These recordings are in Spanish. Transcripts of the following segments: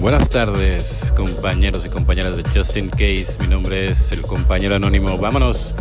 Buenas tardes, compañeros y compañeras de Justin Case. Mi nombre es el compañero anónimo. Vámonos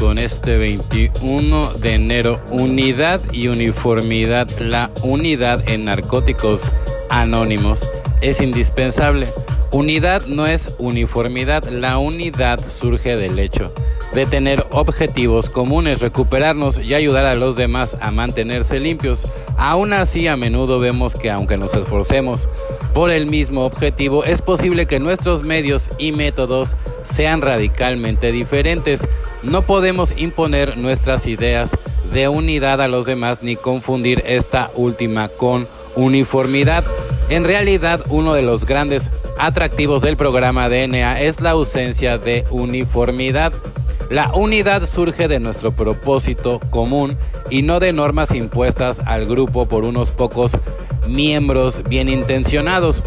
con este 21 de enero. Unidad y uniformidad. La unidad en narcóticos anónimos es indispensable. Unidad no es uniformidad. La unidad surge del hecho de tener objetivos comunes, recuperarnos y ayudar a los demás a mantenerse limpios. Aún así, a menudo vemos que aunque nos esforcemos por el mismo objetivo, es posible que nuestros medios y métodos sean radicalmente diferentes. No podemos imponer nuestras ideas de unidad a los demás ni confundir esta última con uniformidad. En realidad, uno de los grandes atractivos del programa DNA es la ausencia de uniformidad. La unidad surge de nuestro propósito común y no de normas impuestas al grupo por unos pocos miembros bien intencionados.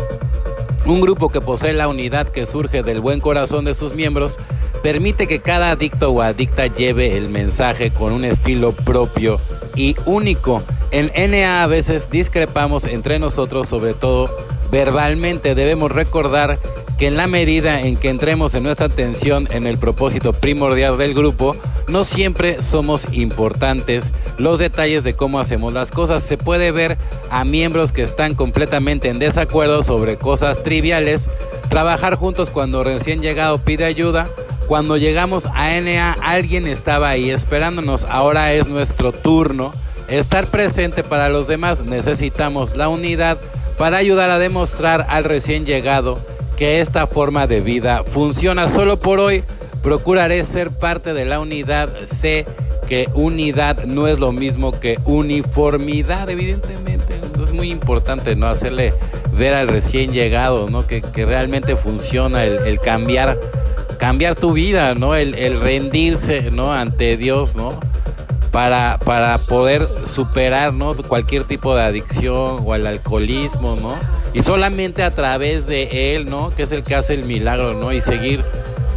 Un grupo que posee la unidad que surge del buen corazón de sus miembros permite que cada adicto o adicta lleve el mensaje con un estilo propio y único. En NA a veces discrepamos entre nosotros, sobre todo verbalmente. Debemos recordar que en la medida en que entremos en nuestra atención en el propósito primordial del grupo, no siempre somos importantes los detalles de cómo hacemos las cosas. Se puede ver a miembros que están completamente en desacuerdo sobre cosas triviales, trabajar juntos cuando recién llegado pide ayuda. Cuando llegamos a NA alguien estaba ahí esperándonos, ahora es nuestro turno. Estar presente para los demás necesitamos la unidad para ayudar a demostrar al recién llegado que esta forma de vida funciona. Solo por hoy procuraré ser parte de la unidad. Sé que unidad no es lo mismo que uniformidad, evidentemente. Es muy importante no hacerle ver al recién llegado, ¿no? Que, realmente funciona el, cambiar, cambiar tu vida, ¿no? El, el, rendirse, ¿no? Ante Dios, ¿no? Para, para poder superar, ¿no? Cualquier tipo de adicción o al alcoholismo, ¿no? Y solamente a través de él, ¿no? Que es el que hace el milagro, ¿no? Y seguir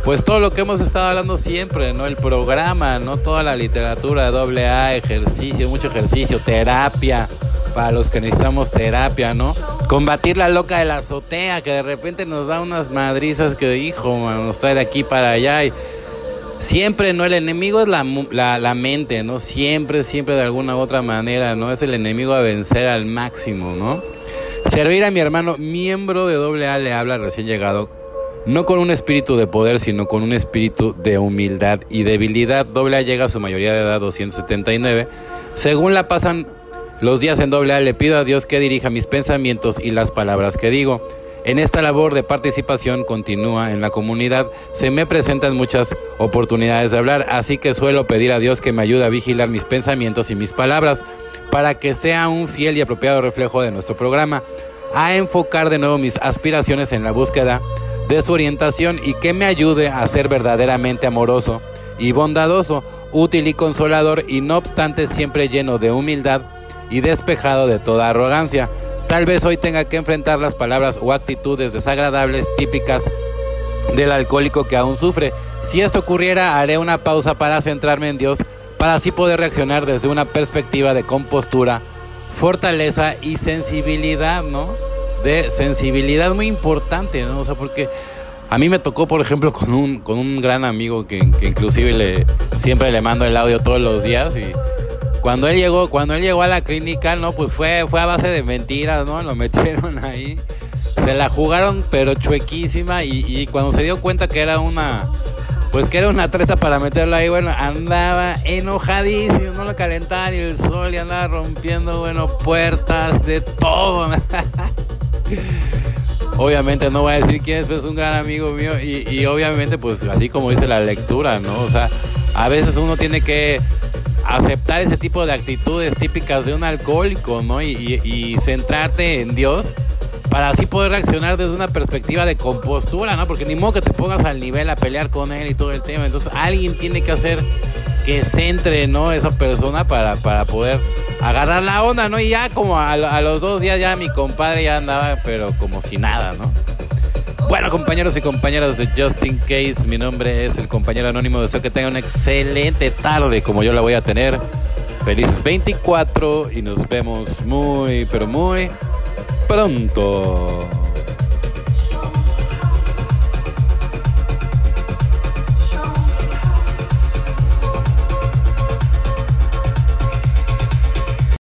pues todo lo que hemos estado hablando siempre, ¿no? El programa, ¿no? Toda la literatura, doble A, ejercicio, mucho ejercicio, terapia, para los que necesitamos terapia, ¿no? Combatir la loca de la azotea, que de repente nos da unas madrizas que, hijo, nos trae de aquí para allá y siempre, ¿no? El enemigo es la, la, la, mente, ¿no? Siempre, siempre de alguna u otra manera, ¿no? Es el enemigo a vencer al máximo, ¿no? Servir a mi hermano, miembro de AA, le habla recién llegado, no con un espíritu de poder, sino con un espíritu de humildad y debilidad. AA llega a su mayoría de edad, 279. Según la pasan los días en AA, le pido a Dios que dirija mis pensamientos y las palabras que digo. En esta labor de participación continúa en la comunidad se me presentan muchas oportunidades de hablar, así que suelo pedir a Dios que me ayude a vigilar mis pensamientos y mis palabras para que sea un fiel y apropiado reflejo de nuestro programa, a enfocar de nuevo mis aspiraciones en la búsqueda de su orientación y que me ayude a ser verdaderamente amoroso y bondadoso, útil y consolador y no obstante siempre lleno de humildad y despejado de toda arrogancia. Tal vez hoy tenga que enfrentar las palabras o actitudes desagradables típicas del alcohólico que aún sufre. Si esto ocurriera, haré una pausa para centrarme en Dios para así poder reaccionar desde una perspectiva de compostura, fortaleza y sensibilidad, ¿no? De sensibilidad muy importante, ¿no? O sea, porque a mí me tocó, por ejemplo, con un, con un gran amigo que, inclusive siempre le mando el audio todos los días y cuando él llegó, cuando él llegó a la clínica, no, pues fue, fue a base de mentiras, ¿no? Lo metieron ahí. Se la jugaron pero chuequísima y cuando se dio cuenta que era una pues que era una treta para meterlo ahí, bueno, andaba enojadísimo, no lo calentaba ni el sol y andaba rompiendo, bueno, puertas de todo. obviamente no voy a decir quién es, pero es un gran amigo mío y, y obviamente pues así como dice la lectura, ¿no? O sea, a veces uno tiene que aceptar ese tipo de actitudes típicas de un alcohólico, ¿no? Y, y, centrarte en Dios para así poder reaccionar desde una perspectiva de compostura, ¿no? Porque ni modo que te pongas al nivel a pelear con él y todo el tema. Entonces alguien tiene que hacer que centre, ¿no? Esa persona para, para poder agarrar la onda, ¿no? Y ya como a, los dos días ya mi compadre ya andaba, pero como si nada, ¿no? Bueno, compañeros y compañeras de Justin Case, mi nombre es el compañero anónimo. Deseo que tengan una excelente tarde como yo la voy a tener. Felices 24 y nos vemos muy, pero muy pronto.